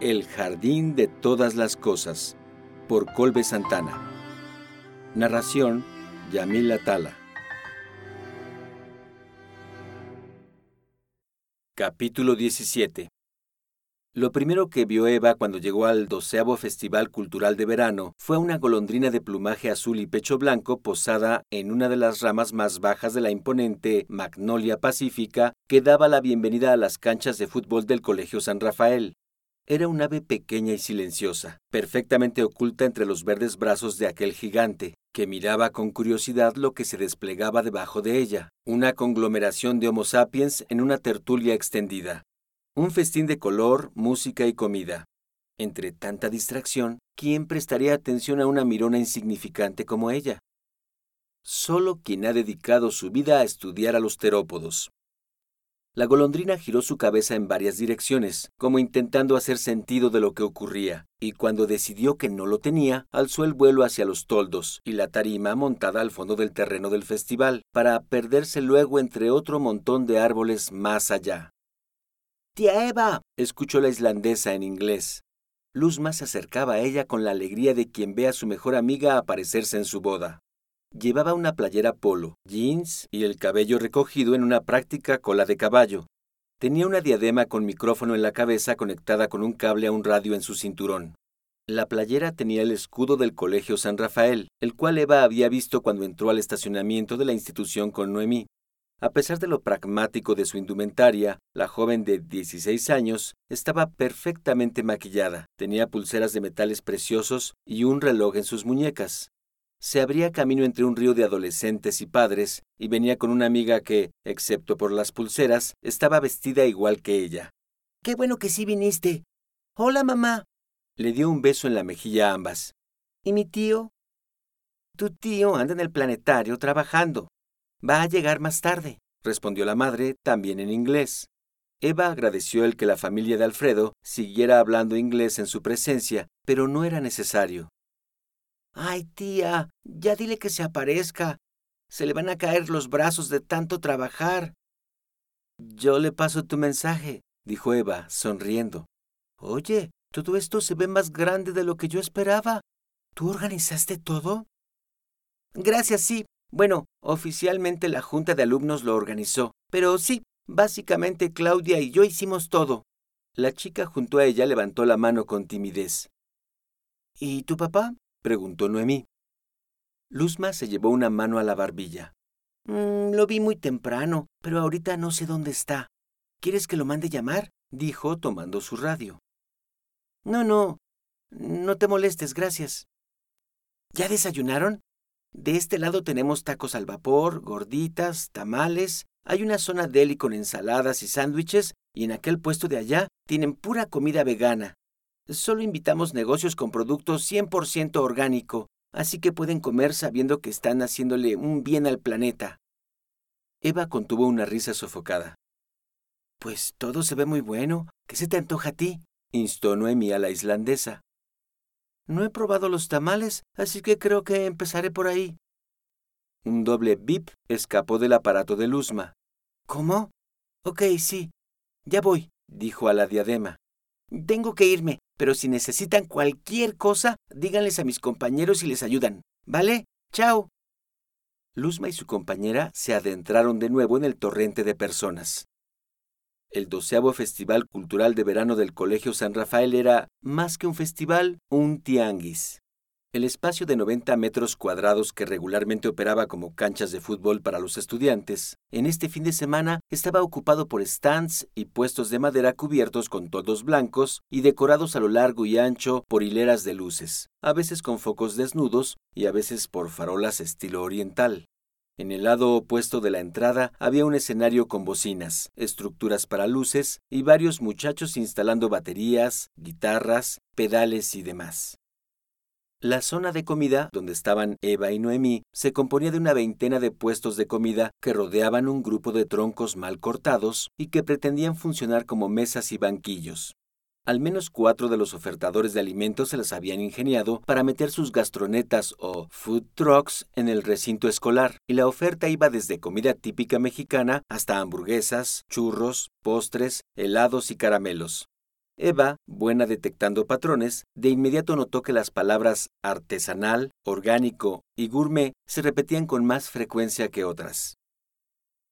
El jardín de todas las cosas, por Colbe Santana. Narración, Yamil Atala. Capítulo 17 Lo primero que vio Eva cuando llegó al doceavo Festival Cultural de Verano fue una golondrina de plumaje azul y pecho blanco posada en una de las ramas más bajas de la imponente Magnolia Pacífica que daba la bienvenida a las canchas de fútbol del Colegio San Rafael. Era un ave pequeña y silenciosa, perfectamente oculta entre los verdes brazos de aquel gigante, que miraba con curiosidad lo que se desplegaba debajo de ella, una conglomeración de Homo sapiens en una tertulia extendida. Un festín de color, música y comida. Entre tanta distracción, ¿quién prestaría atención a una mirona insignificante como ella? Solo quien ha dedicado su vida a estudiar a los terópodos, la golondrina giró su cabeza en varias direcciones, como intentando hacer sentido de lo que ocurría, y cuando decidió que no lo tenía, alzó el vuelo hacia los toldos y la tarima montada al fondo del terreno del festival, para perderse luego entre otro montón de árboles más allá. Tía Eva, escuchó la islandesa en inglés. Luzma se acercaba a ella con la alegría de quien ve a su mejor amiga aparecerse en su boda. Llevaba una playera polo, jeans y el cabello recogido en una práctica cola de caballo. Tenía una diadema con micrófono en la cabeza conectada con un cable a un radio en su cinturón. La playera tenía el escudo del Colegio San Rafael, el cual Eva había visto cuando entró al estacionamiento de la institución con Noemí. A pesar de lo pragmático de su indumentaria, la joven de 16 años estaba perfectamente maquillada, tenía pulseras de metales preciosos y un reloj en sus muñecas se abría camino entre un río de adolescentes y padres, y venía con una amiga que, excepto por las pulseras, estaba vestida igual que ella. Qué bueno que sí viniste. Hola, mamá. Le dio un beso en la mejilla a ambas. ¿Y mi tío? Tu tío anda en el planetario trabajando. Va a llegar más tarde, respondió la madre, también en inglés. Eva agradeció el que la familia de Alfredo siguiera hablando inglés en su presencia, pero no era necesario. Ay, tía, ya dile que se aparezca. Se le van a caer los brazos de tanto trabajar. Yo le paso tu mensaje, dijo Eva, sonriendo. Oye, todo esto se ve más grande de lo que yo esperaba. ¿Tú organizaste todo? Gracias, sí. Bueno, oficialmente la Junta de Alumnos lo organizó, pero sí, básicamente Claudia y yo hicimos todo. La chica junto a ella levantó la mano con timidez. ¿Y tu papá? Preguntó Noemí. Luzma se llevó una mano a la barbilla. Mm, lo vi muy temprano, pero ahorita no sé dónde está. ¿Quieres que lo mande llamar? dijo tomando su radio. No, no. No te molestes, gracias. ¿Ya desayunaron? De este lado tenemos tacos al vapor, gorditas, tamales, hay una zona deli con ensaladas y sándwiches, y en aquel puesto de allá tienen pura comida vegana. Solo invitamos negocios con productos 100% orgánico, así que pueden comer sabiendo que están haciéndole un bien al planeta. Eva contuvo una risa sofocada. Pues todo se ve muy bueno. ¿Qué se te antoja a ti? instó Noemí a la islandesa. No he probado los tamales, así que creo que empezaré por ahí. Un doble bip escapó del aparato de Luzma. ¿Cómo? Ok, sí. Ya voy, dijo a la diadema. Tengo que irme, pero si necesitan cualquier cosa, díganles a mis compañeros y les ayudan. ¿Vale? Chao. Luzma y su compañera se adentraron de nuevo en el torrente de personas. El doceavo Festival Cultural de Verano del Colegio San Rafael era, más que un festival, un tianguis. El espacio de 90 metros cuadrados que regularmente operaba como canchas de fútbol para los estudiantes, en este fin de semana estaba ocupado por stands y puestos de madera cubiertos con toldos blancos y decorados a lo largo y ancho por hileras de luces, a veces con focos desnudos y a veces por farolas estilo oriental. En el lado opuesto de la entrada había un escenario con bocinas, estructuras para luces y varios muchachos instalando baterías, guitarras, pedales y demás. La zona de comida, donde estaban Eva y Noemí, se componía de una veintena de puestos de comida que rodeaban un grupo de troncos mal cortados y que pretendían funcionar como mesas y banquillos. Al menos cuatro de los ofertadores de alimentos se las habían ingeniado para meter sus gastronetas o food trucks en el recinto escolar, y la oferta iba desde comida típica mexicana hasta hamburguesas, churros, postres, helados y caramelos. Eva, buena detectando patrones, de inmediato notó que las palabras artesanal, orgánico y gourmet se repetían con más frecuencia que otras.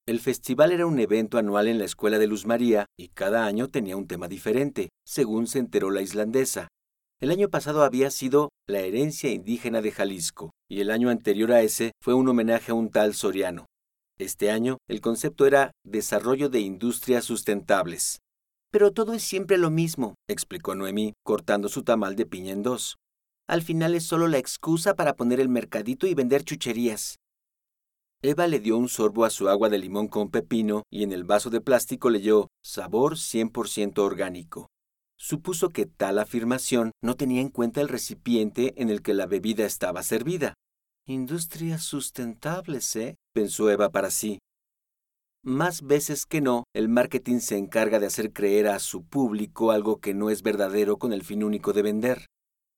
El festival era un evento anual en la escuela de Luz María y cada año tenía un tema diferente, según se enteró la islandesa. El año pasado había sido la herencia indígena de Jalisco y el año anterior a ese fue un homenaje a un tal Soriano. Este año el concepto era desarrollo de industrias sustentables. Pero todo es siempre lo mismo, explicó Noemí, cortando su tamal de piña en dos. Al final es solo la excusa para poner el mercadito y vender chucherías. Eva le dio un sorbo a su agua de limón con pepino y en el vaso de plástico leyó sabor 100% orgánico. Supuso que tal afirmación no tenía en cuenta el recipiente en el que la bebida estaba servida. Industrias sustentables, ¿eh? pensó Eva para sí. Más veces que no, el marketing se encarga de hacer creer a su público algo que no es verdadero con el fin único de vender.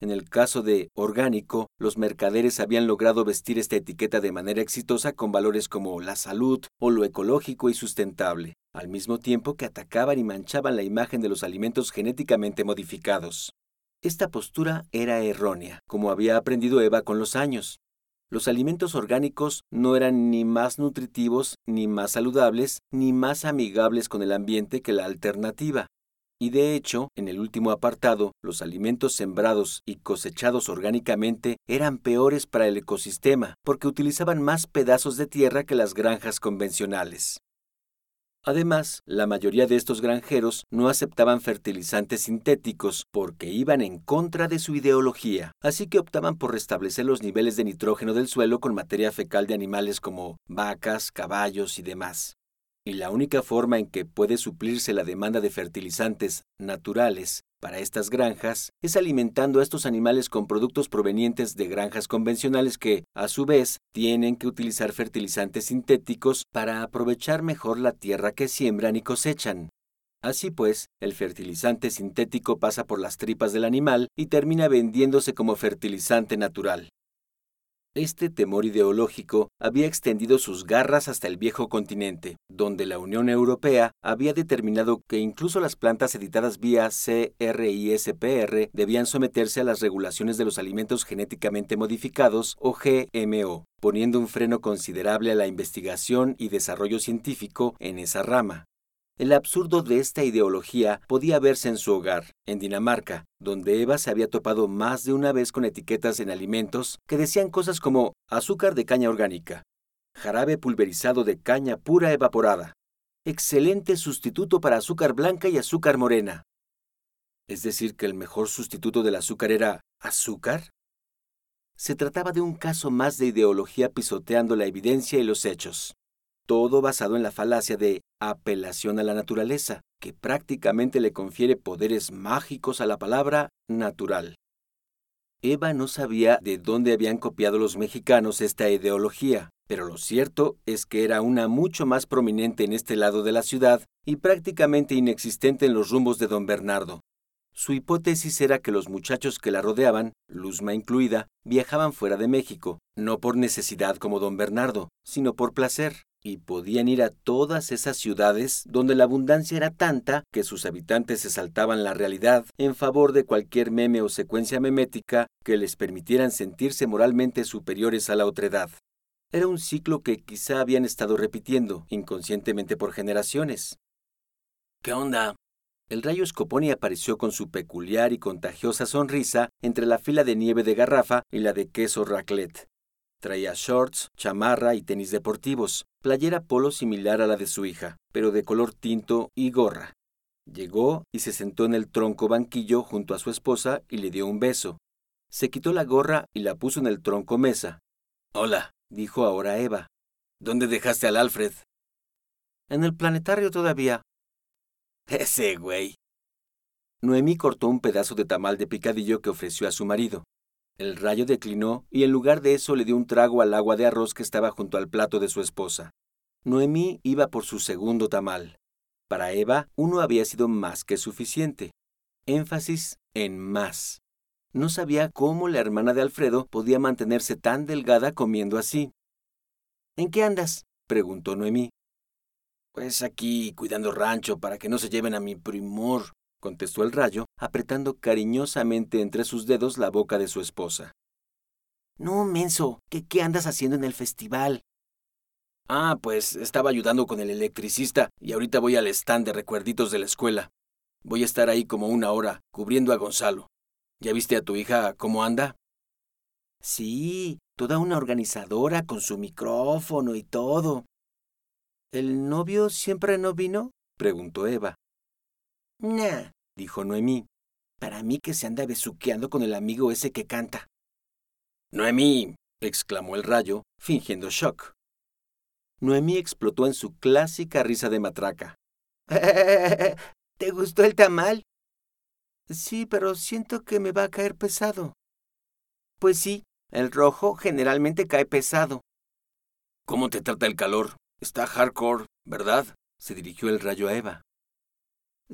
En el caso de orgánico, los mercaderes habían logrado vestir esta etiqueta de manera exitosa con valores como la salud o lo ecológico y sustentable, al mismo tiempo que atacaban y manchaban la imagen de los alimentos genéticamente modificados. Esta postura era errónea, como había aprendido Eva con los años. Los alimentos orgánicos no eran ni más nutritivos, ni más saludables, ni más amigables con el ambiente que la alternativa. Y de hecho, en el último apartado, los alimentos sembrados y cosechados orgánicamente eran peores para el ecosistema porque utilizaban más pedazos de tierra que las granjas convencionales. Además, la mayoría de estos granjeros no aceptaban fertilizantes sintéticos porque iban en contra de su ideología, así que optaban por restablecer los niveles de nitrógeno del suelo con materia fecal de animales como vacas, caballos y demás y la única forma en que puede suplirse la demanda de fertilizantes naturales para estas granjas es alimentando a estos animales con productos provenientes de granjas convencionales que, a su vez, tienen que utilizar fertilizantes sintéticos para aprovechar mejor la tierra que siembran y cosechan. Así pues, el fertilizante sintético pasa por las tripas del animal y termina vendiéndose como fertilizante natural. Este temor ideológico había extendido sus garras hasta el viejo continente, donde la Unión Europea había determinado que incluso las plantas editadas vía CRISPR debían someterse a las regulaciones de los alimentos genéticamente modificados o GMO, poniendo un freno considerable a la investigación y desarrollo científico en esa rama. El absurdo de esta ideología podía verse en su hogar, en Dinamarca, donde Eva se había topado más de una vez con etiquetas en alimentos que decían cosas como azúcar de caña orgánica, jarabe pulverizado de caña pura evaporada, excelente sustituto para azúcar blanca y azúcar morena. Es decir, que el mejor sustituto del azúcar era azúcar. Se trataba de un caso más de ideología pisoteando la evidencia y los hechos todo basado en la falacia de apelación a la naturaleza, que prácticamente le confiere poderes mágicos a la palabra natural. Eva no sabía de dónde habían copiado los mexicanos esta ideología, pero lo cierto es que era una mucho más prominente en este lado de la ciudad y prácticamente inexistente en los rumbos de don Bernardo. Su hipótesis era que los muchachos que la rodeaban, Luzma incluida, viajaban fuera de México, no por necesidad como don Bernardo, sino por placer y podían ir a todas esas ciudades donde la abundancia era tanta que sus habitantes se saltaban la realidad en favor de cualquier meme o secuencia memética que les permitieran sentirse moralmente superiores a la otredad. Era un ciclo que quizá habían estado repitiendo inconscientemente por generaciones. ¿Qué onda? El rayo Scoponi apareció con su peculiar y contagiosa sonrisa entre la fila de nieve de garrafa y la de queso raclette. Traía shorts, chamarra y tenis deportivos, playera polo similar a la de su hija, pero de color tinto y gorra. Llegó y se sentó en el tronco banquillo junto a su esposa y le dio un beso. Se quitó la gorra y la puso en el tronco mesa. Hola, dijo ahora Eva. ¿Dónde dejaste al Alfred? En el planetario todavía. Ese güey. Noemí cortó un pedazo de tamal de picadillo que ofreció a su marido. El rayo declinó y en lugar de eso le dio un trago al agua de arroz que estaba junto al plato de su esposa. Noemí iba por su segundo tamal. Para Eva, uno había sido más que suficiente. Énfasis en más. No sabía cómo la hermana de Alfredo podía mantenerse tan delgada comiendo así. ¿En qué andas? preguntó Noemí. Pues aquí, cuidando rancho para que no se lleven a mi primor, contestó el rayo, apretando cariñosamente entre sus dedos la boca de su esposa. No, menso, ¿qué, qué andas haciendo en el festival? Ah, pues estaba ayudando con el electricista y ahorita voy al stand de recuerditos de la escuela. Voy a estar ahí como una hora, cubriendo a Gonzalo. ¿Ya viste a tu hija cómo anda? Sí, toda una organizadora con su micrófono y todo. ¿El novio siempre no vino? preguntó Eva. Nah, dijo Noemí. Para mí que se anda besuqueando con el amigo ese que canta. Noemí, exclamó el rayo, fingiendo shock. Noemí explotó en su clásica risa de matraca. ¿Te gustó el tamal? Sí, pero siento que me va a caer pesado. Pues sí, el rojo generalmente cae pesado. ¿Cómo te trata el calor? Está hardcore, ¿verdad? se dirigió el rayo a Eva.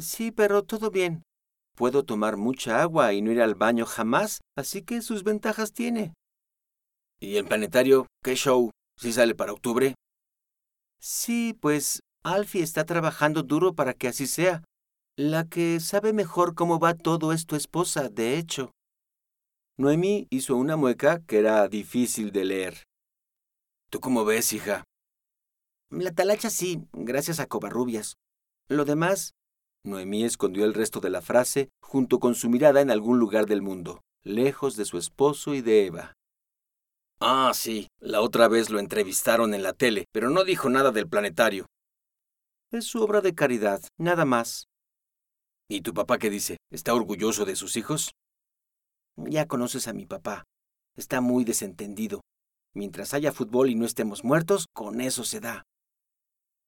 Sí, pero todo bien. Puedo tomar mucha agua y no ir al baño jamás, así que sus ventajas tiene. ¿Y el planetario? ¿Qué show? ¿Sí sale para octubre? Sí, pues Alfie está trabajando duro para que así sea. La que sabe mejor cómo va todo es tu esposa, de hecho. Noemí hizo una mueca que era difícil de leer. ¿Tú cómo ves, hija? La talacha sí, gracias a Covarrubias. Lo demás... Noemí escondió el resto de la frase junto con su mirada en algún lugar del mundo, lejos de su esposo y de Eva. Ah, sí, la otra vez lo entrevistaron en la tele, pero no dijo nada del planetario. Es su obra de caridad, nada más. ¿Y tu papá qué dice? ¿Está orgulloso de sus hijos? Ya conoces a mi papá. Está muy desentendido. Mientras haya fútbol y no estemos muertos, con eso se da.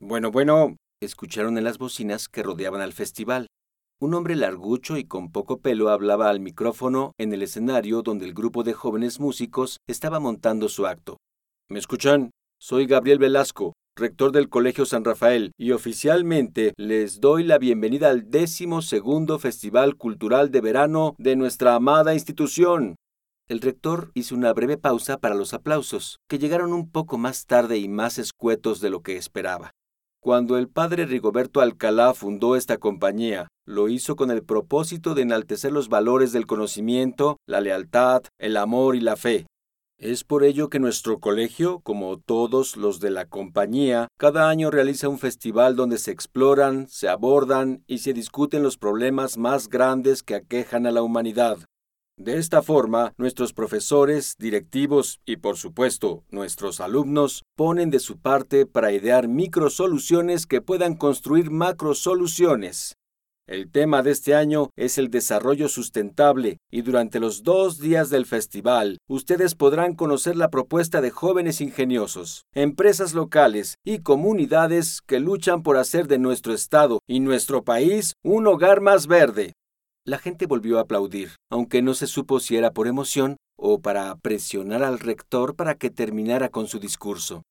Bueno, bueno, escucharon en las bocinas que rodeaban al festival. Un hombre largucho y con poco pelo hablaba al micrófono en el escenario donde el grupo de jóvenes músicos estaba montando su acto. ¿Me escuchan? Soy Gabriel Velasco, rector del Colegio San Rafael, y oficialmente les doy la bienvenida al décimo segundo Festival Cultural de Verano de nuestra amada institución. El rector hizo una breve pausa para los aplausos, que llegaron un poco más tarde y más escuetos de lo que esperaba. Cuando el padre Rigoberto Alcalá fundó esta compañía, lo hizo con el propósito de enaltecer los valores del conocimiento, la lealtad, el amor y la fe. Es por ello que nuestro colegio, como todos los de la compañía, cada año realiza un festival donde se exploran, se abordan y se discuten los problemas más grandes que aquejan a la humanidad. De esta forma, nuestros profesores, directivos y, por supuesto, nuestros alumnos ponen de su parte para idear microsoluciones que puedan construir macrosoluciones. El tema de este año es el desarrollo sustentable y durante los dos días del festival ustedes podrán conocer la propuesta de jóvenes ingeniosos, empresas locales y comunidades que luchan por hacer de nuestro estado y nuestro país un hogar más verde. La gente volvió a aplaudir, aunque no se supo si era por emoción o para presionar al rector para que terminara con su discurso.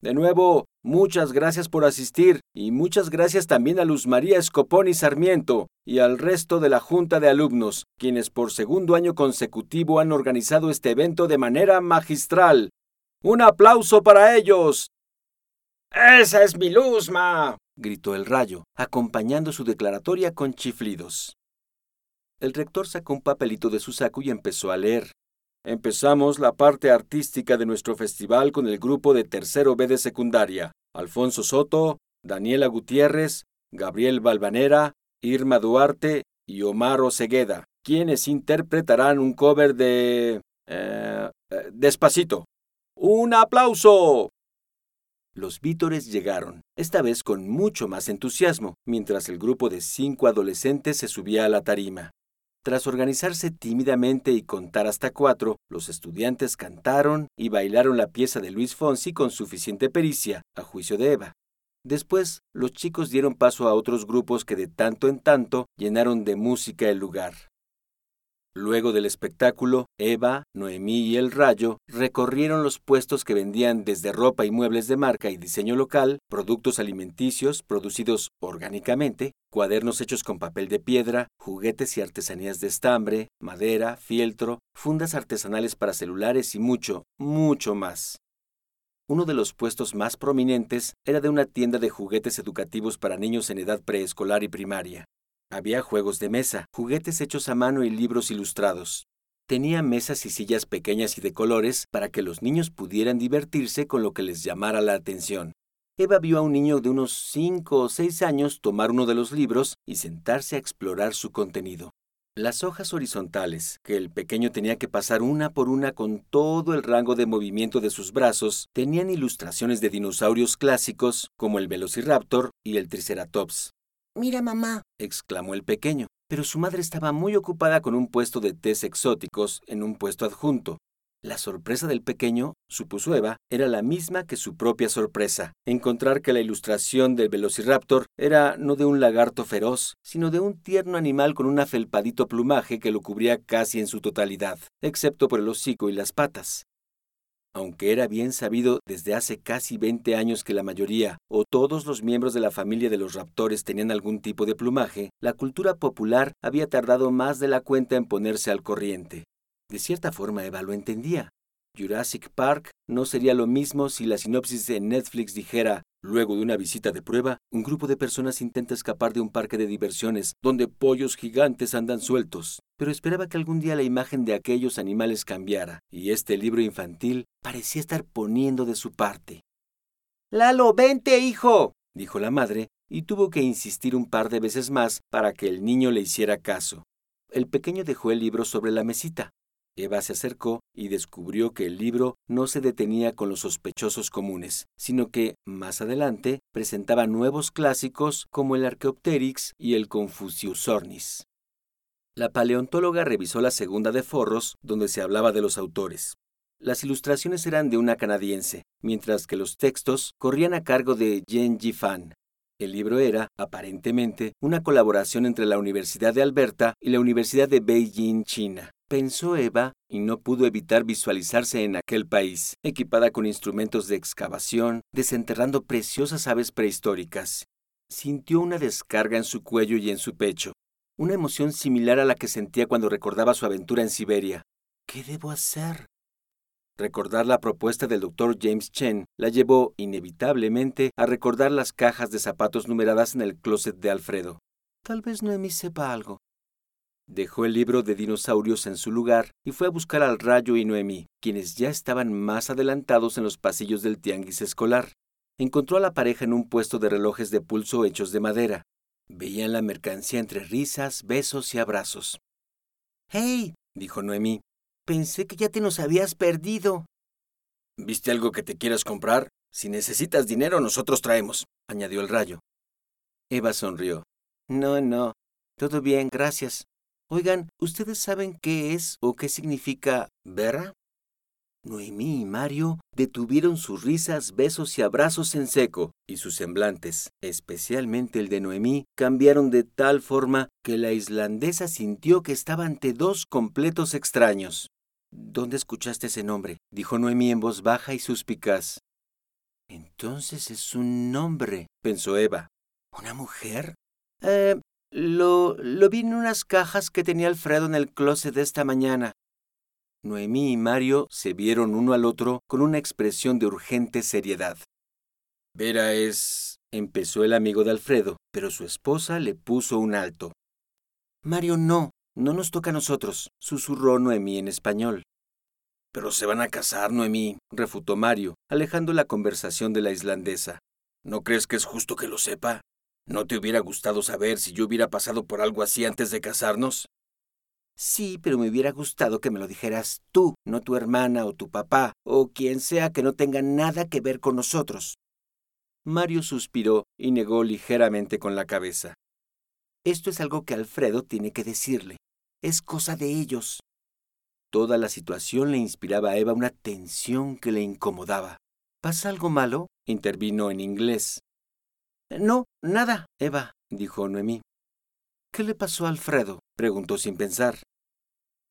De nuevo, muchas gracias por asistir y muchas gracias también a Luz María Escopón y Sarmiento y al resto de la Junta de Alumnos, quienes por segundo año consecutivo han organizado este evento de manera magistral. ¡Un aplauso para ellos! ¡Esa es mi Luzma! gritó el rayo, acompañando su declaratoria con chiflidos. El rector sacó un papelito de su saco y empezó a leer. Empezamos la parte artística de nuestro festival con el grupo de tercero B de secundaria. Alfonso Soto, Daniela Gutiérrez, Gabriel Balvanera, Irma Duarte y Omar Osegueda, quienes interpretarán un cover de... Eh, eh, despacito. ¡Un aplauso! Los vítores llegaron, esta vez con mucho más entusiasmo, mientras el grupo de cinco adolescentes se subía a la tarima. Tras organizarse tímidamente y contar hasta cuatro, los estudiantes cantaron y bailaron la pieza de Luis Fonsi con suficiente pericia, a juicio de Eva. Después, los chicos dieron paso a otros grupos que de tanto en tanto llenaron de música el lugar. Luego del espectáculo, Eva, Noemí y el Rayo recorrieron los puestos que vendían desde ropa y muebles de marca y diseño local, productos alimenticios producidos orgánicamente, cuadernos hechos con papel de piedra, juguetes y artesanías de estambre, madera, fieltro, fundas artesanales para celulares y mucho, mucho más. Uno de los puestos más prominentes era de una tienda de juguetes educativos para niños en edad preescolar y primaria. Había juegos de mesa, juguetes hechos a mano y libros ilustrados. Tenía mesas y sillas pequeñas y de colores para que los niños pudieran divertirse con lo que les llamara la atención. Eva vio a un niño de unos cinco o seis años tomar uno de los libros y sentarse a explorar su contenido. Las hojas horizontales, que el pequeño tenía que pasar una por una con todo el rango de movimiento de sus brazos, tenían ilustraciones de dinosaurios clásicos como el Velociraptor y el Triceratops. Mira, mamá, exclamó el pequeño, pero su madre estaba muy ocupada con un puesto de tés exóticos en un puesto adjunto. La sorpresa del pequeño, supuso Eva, era la misma que su propia sorpresa, encontrar que la ilustración del Velociraptor era no de un lagarto feroz, sino de un tierno animal con un afelpadito plumaje que lo cubría casi en su totalidad, excepto por el hocico y las patas. Aunque era bien sabido desde hace casi 20 años que la mayoría o todos los miembros de la familia de los raptores tenían algún tipo de plumaje, la cultura popular había tardado más de la cuenta en ponerse al corriente. De cierta forma, Eva lo entendía. Jurassic Park no sería lo mismo si la sinopsis de Netflix dijera, luego de una visita de prueba, un grupo de personas intenta escapar de un parque de diversiones donde pollos gigantes andan sueltos. Pero esperaba que algún día la imagen de aquellos animales cambiara, y este libro infantil parecía estar poniendo de su parte. Lalo, vente, hijo, dijo la madre, y tuvo que insistir un par de veces más para que el niño le hiciera caso. El pequeño dejó el libro sobre la mesita. Eva se acercó y descubrió que el libro no se detenía con los sospechosos comunes, sino que, más adelante, presentaba nuevos clásicos como el Archaeopteryx y el Confuciusornis. La paleontóloga revisó la segunda de forros, donde se hablaba de los autores. Las ilustraciones eran de una canadiense, mientras que los textos corrían a cargo de Yen Jifan. El libro era, aparentemente, una colaboración entre la Universidad de Alberta y la Universidad de Beijing, China. Pensó Eva y no pudo evitar visualizarse en aquel país, equipada con instrumentos de excavación, desenterrando preciosas aves prehistóricas. Sintió una descarga en su cuello y en su pecho, una emoción similar a la que sentía cuando recordaba su aventura en Siberia. ¿Qué debo hacer? Recordar la propuesta del doctor James Chen la llevó inevitablemente a recordar las cajas de zapatos numeradas en el closet de Alfredo. Tal vez Noemi sepa algo. Dejó el libro de dinosaurios en su lugar y fue a buscar al Rayo y Noemí, quienes ya estaban más adelantados en los pasillos del tianguis escolar. Encontró a la pareja en un puesto de relojes de pulso hechos de madera. Veían la mercancía entre risas, besos y abrazos. ¡Hey! dijo Noemí. Pensé que ya te nos habías perdido. ¿Viste algo que te quieras comprar? Si necesitas dinero, nosotros traemos, añadió el rayo. Eva sonrió. No, no. Todo bien, gracias. Oigan, ¿ustedes saben qué es o qué significa Berra? Noemí y Mario detuvieron sus risas, besos y abrazos en seco, y sus semblantes, especialmente el de Noemí, cambiaron de tal forma que la islandesa sintió que estaba ante dos completos extraños. ¿Dónde escuchaste ese nombre? dijo Noemí en voz baja y suspicaz. Entonces es un nombre, pensó Eva. ¿Una mujer? Eh, lo, lo vi en unas cajas que tenía Alfredo en el closet de esta mañana. Noemí y Mario se vieron uno al otro con una expresión de urgente seriedad. Vera es... empezó el amigo de Alfredo, pero su esposa le puso un alto. Mario, no, no nos toca a nosotros, susurró Noemí en español. Pero se van a casar, Noemí, refutó Mario, alejando la conversación de la islandesa. ¿No crees que es justo que lo sepa? ¿No te hubiera gustado saber si yo hubiera pasado por algo así antes de casarnos? Sí, pero me hubiera gustado que me lo dijeras tú, no tu hermana o tu papá, o quien sea que no tenga nada que ver con nosotros. Mario suspiró y negó ligeramente con la cabeza. Esto es algo que Alfredo tiene que decirle. Es cosa de ellos. Toda la situación le inspiraba a Eva una tensión que le incomodaba. ¿Pasa algo malo? intervino en inglés. No, nada, Eva, dijo Noemí. ¿Qué le pasó a Alfredo? preguntó sin pensar.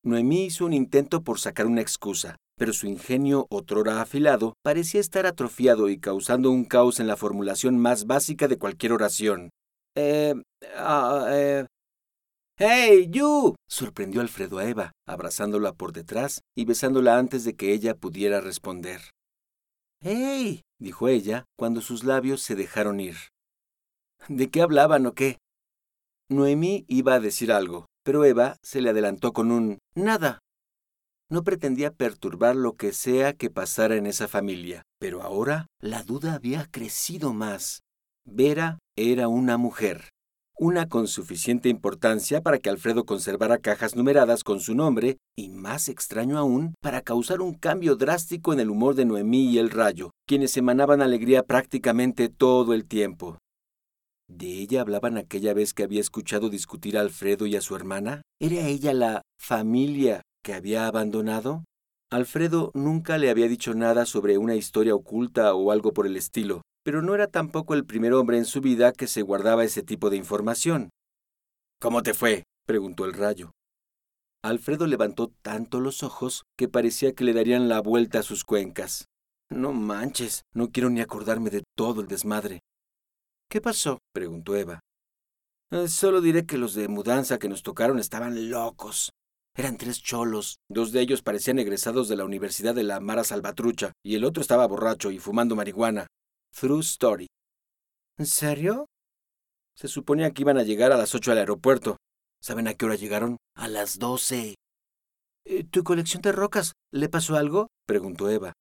Noemí hizo un intento por sacar una excusa, pero su ingenio, otrora afilado, parecía estar atrofiado y causando un caos en la formulación más básica de cualquier oración. Eh. Ah, eh. ¡Hey, you! sorprendió Alfredo a Eva, abrazándola por detrás y besándola antes de que ella pudiera responder. ¡Hey! dijo ella cuando sus labios se dejaron ir. ¿De qué hablaban o qué? Noemí iba a decir algo, pero Eva se le adelantó con un nada. No pretendía perturbar lo que sea que pasara en esa familia, pero ahora la duda había crecido más. Vera era una mujer, una con suficiente importancia para que Alfredo conservara cajas numeradas con su nombre y, más extraño aún, para causar un cambio drástico en el humor de Noemí y el Rayo, quienes emanaban alegría prácticamente todo el tiempo. ¿De ella hablaban aquella vez que había escuchado discutir a Alfredo y a su hermana? ¿Era ella la familia que había abandonado? Alfredo nunca le había dicho nada sobre una historia oculta o algo por el estilo, pero no era tampoco el primer hombre en su vida que se guardaba ese tipo de información. ¿Cómo te fue? preguntó el rayo. Alfredo levantó tanto los ojos que parecía que le darían la vuelta a sus cuencas. No manches, no quiero ni acordarme de todo el desmadre. ¿Qué pasó? preguntó Eva. Eh, solo diré que los de mudanza que nos tocaron estaban locos. Eran tres cholos. Dos de ellos parecían egresados de la Universidad de la Mara Salvatrucha y el otro estaba borracho y fumando marihuana. True Story. ¿En serio? Se suponía que iban a llegar a las ocho al aeropuerto. ¿Saben a qué hora llegaron? A las doce. Eh, ¿Tu colección de rocas le pasó algo? preguntó Eva.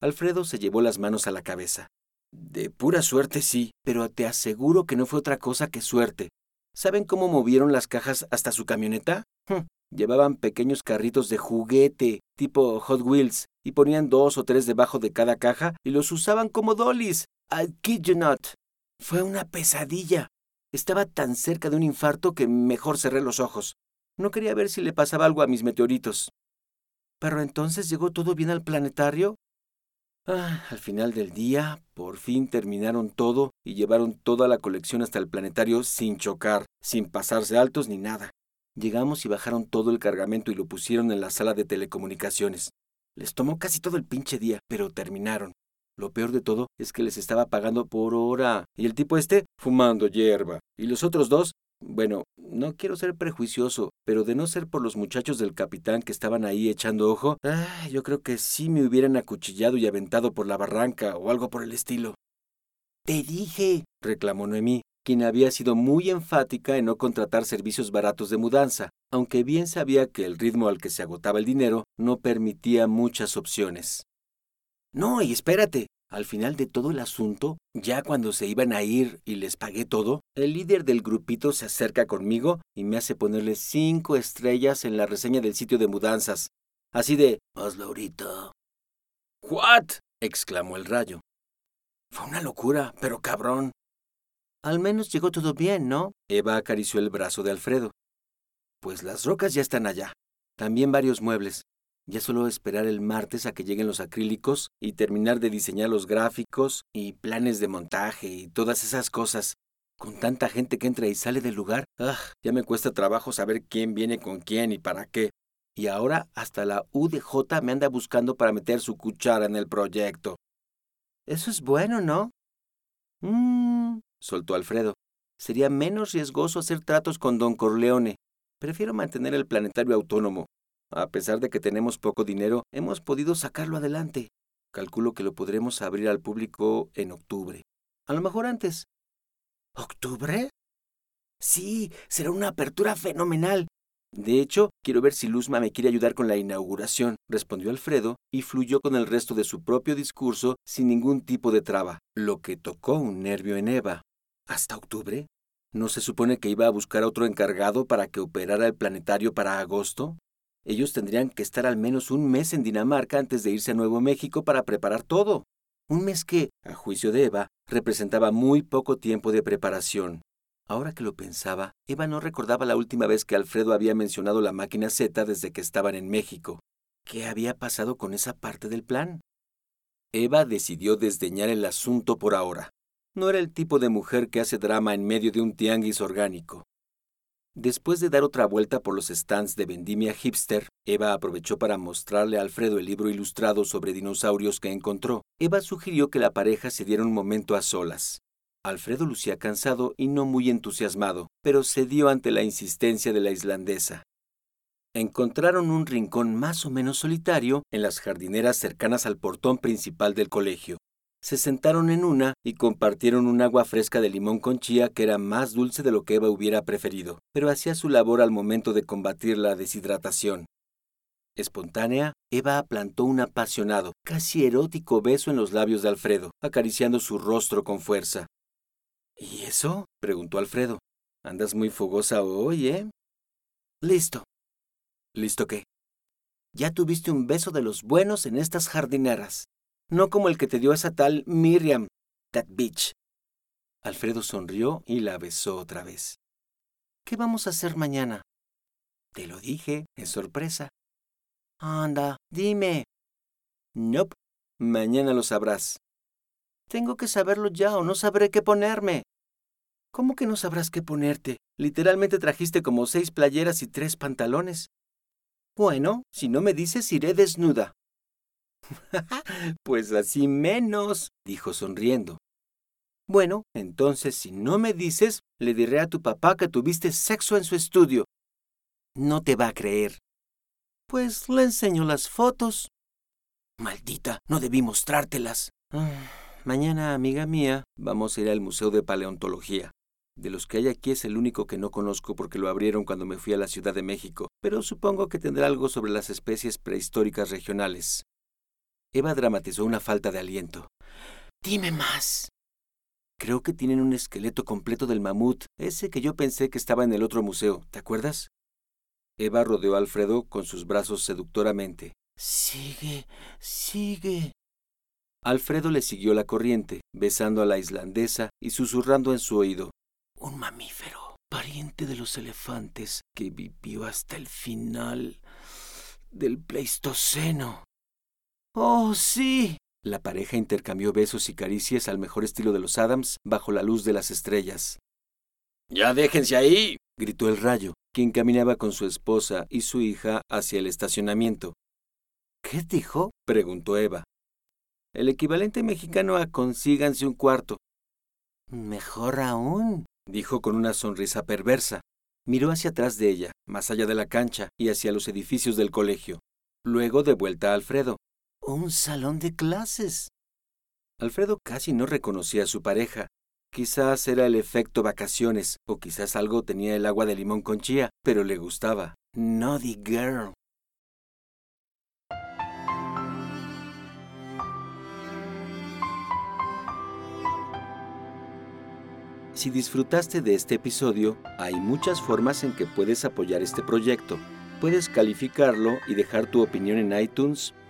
Alfredo se llevó las manos a la cabeza. De pura suerte sí, pero te aseguro que no fue otra cosa que suerte. ¿Saben cómo movieron las cajas hasta su camioneta? Hm, Llevaban pequeños carritos de juguete, tipo Hot Wheels, y ponían dos o tres debajo de cada caja y los usaban como dollies. I kid you not. Fue una pesadilla. Estaba tan cerca de un infarto que mejor cerré los ojos. No quería ver si le pasaba algo a mis meteoritos. ¿Pero entonces llegó todo bien al planetario? Ah, al final del día, por fin terminaron todo y llevaron toda la colección hasta el planetario sin chocar, sin pasarse altos ni nada. Llegamos y bajaron todo el cargamento y lo pusieron en la sala de telecomunicaciones. Les tomó casi todo el pinche día, pero terminaron. Lo peor de todo es que les estaba pagando por hora. Y el tipo este, fumando hierba. Y los otros dos, bueno, no quiero ser prejuicioso, pero de no ser por los muchachos del capitán que estaban ahí echando ojo, ah, yo creo que sí me hubieran acuchillado y aventado por la barranca o algo por el estilo. Te dije, reclamó Noemí, quien había sido muy enfática en no contratar servicios baratos de mudanza, aunque bien sabía que el ritmo al que se agotaba el dinero no permitía muchas opciones. No, y espérate, al final de todo el asunto, ya cuando se iban a ir y les pagué todo, el líder del grupito se acerca conmigo y me hace ponerle cinco estrellas en la reseña del sitio de mudanzas. Así de, hazlo ahorita. ¿What? exclamó el rayo. Fue una locura, pero cabrón. Al menos llegó todo bien, ¿no? Eva acarició el brazo de Alfredo. Pues las rocas ya están allá. También varios muebles. Ya solo esperar el martes a que lleguen los acrílicos y terminar de diseñar los gráficos y planes de montaje y todas esas cosas. Con tanta gente que entra y sale del lugar, ah, ya me cuesta trabajo saber quién viene con quién y para qué. Y ahora hasta la UDJ me anda buscando para meter su cuchara en el proyecto. Eso es bueno, ¿no? Mmm, soltó Alfredo. Sería menos riesgoso hacer tratos con don Corleone. Prefiero mantener el planetario autónomo. A pesar de que tenemos poco dinero, hemos podido sacarlo adelante. Calculo que lo podremos abrir al público en octubre. A lo mejor antes. ¿Octubre? Sí, será una apertura fenomenal. De hecho, quiero ver si Luzma me quiere ayudar con la inauguración, respondió Alfredo, y fluyó con el resto de su propio discurso sin ningún tipo de traba, lo que tocó un nervio en Eva. ¿Hasta octubre? ¿No se supone que iba a buscar a otro encargado para que operara el planetario para agosto? Ellos tendrían que estar al menos un mes en Dinamarca antes de irse a Nuevo México para preparar todo. Un mes que, a juicio de Eva, representaba muy poco tiempo de preparación. Ahora que lo pensaba, Eva no recordaba la última vez que Alfredo había mencionado la máquina Z desde que estaban en México. ¿Qué había pasado con esa parte del plan? Eva decidió desdeñar el asunto por ahora. No era el tipo de mujer que hace drama en medio de un tianguis orgánico. Después de dar otra vuelta por los stands de vendimia hipster, Eva aprovechó para mostrarle a Alfredo el libro ilustrado sobre dinosaurios que encontró. Eva sugirió que la pareja se diera un momento a solas. Alfredo lucía cansado y no muy entusiasmado, pero cedió ante la insistencia de la islandesa. Encontraron un rincón más o menos solitario en las jardineras cercanas al portón principal del colegio. Se sentaron en una y compartieron un agua fresca de limón con chía que era más dulce de lo que Eva hubiera preferido, pero hacía su labor al momento de combatir la deshidratación. Espontánea, Eva plantó un apasionado, casi erótico beso en los labios de Alfredo, acariciando su rostro con fuerza. ¿Y eso? preguntó Alfredo. Andas muy fogosa hoy, ¿eh? Listo. ¿Listo qué? Ya tuviste un beso de los buenos en estas jardineras. No como el que te dio esa tal Miriam, that bitch. Alfredo sonrió y la besó otra vez. ¿Qué vamos a hacer mañana? Te lo dije, es sorpresa. Anda, dime. Nope. Mañana lo sabrás. Tengo que saberlo ya o no sabré qué ponerme. ¿Cómo que no sabrás qué ponerte? Literalmente trajiste como seis playeras y tres pantalones. Bueno, si no me dices, iré desnuda. pues así menos, dijo sonriendo. Bueno, entonces si no me dices, le diré a tu papá que tuviste sexo en su estudio. No te va a creer. Pues le enseño las fotos. Maldita, no debí mostrártelas. Ah, mañana, amiga mía, vamos a ir al Museo de Paleontología. De los que hay aquí es el único que no conozco porque lo abrieron cuando me fui a la Ciudad de México, pero supongo que tendrá algo sobre las especies prehistóricas regionales. Eva dramatizó una falta de aliento. Dime más. Creo que tienen un esqueleto completo del mamut, ese que yo pensé que estaba en el otro museo, ¿te acuerdas? Eva rodeó a Alfredo con sus brazos seductoramente. Sigue, sigue. Alfredo le siguió la corriente, besando a la islandesa y susurrando en su oído. Un mamífero, pariente de los elefantes, que vivió hasta el final del Pleistoceno. Oh, sí. La pareja intercambió besos y caricias al mejor estilo de los Adams bajo la luz de las estrellas. Ya déjense ahí, gritó el rayo, quien caminaba con su esposa y su hija hacia el estacionamiento. ¿Qué dijo? preguntó Eva. El equivalente mexicano a consíganse un cuarto. Mejor aún, dijo con una sonrisa perversa. Miró hacia atrás de ella, más allá de la cancha y hacia los edificios del colegio. Luego de vuelta a Alfredo. Un salón de clases. Alfredo casi no reconocía a su pareja, Quizás era el efecto vacaciones, o quizás algo tenía el agua de limón con chía, pero le gustaba. Naughty girl. Si disfrutaste de este episodio, hay muchas formas en que puedes apoyar este proyecto. Puedes calificarlo y dejar tu opinión en iTunes,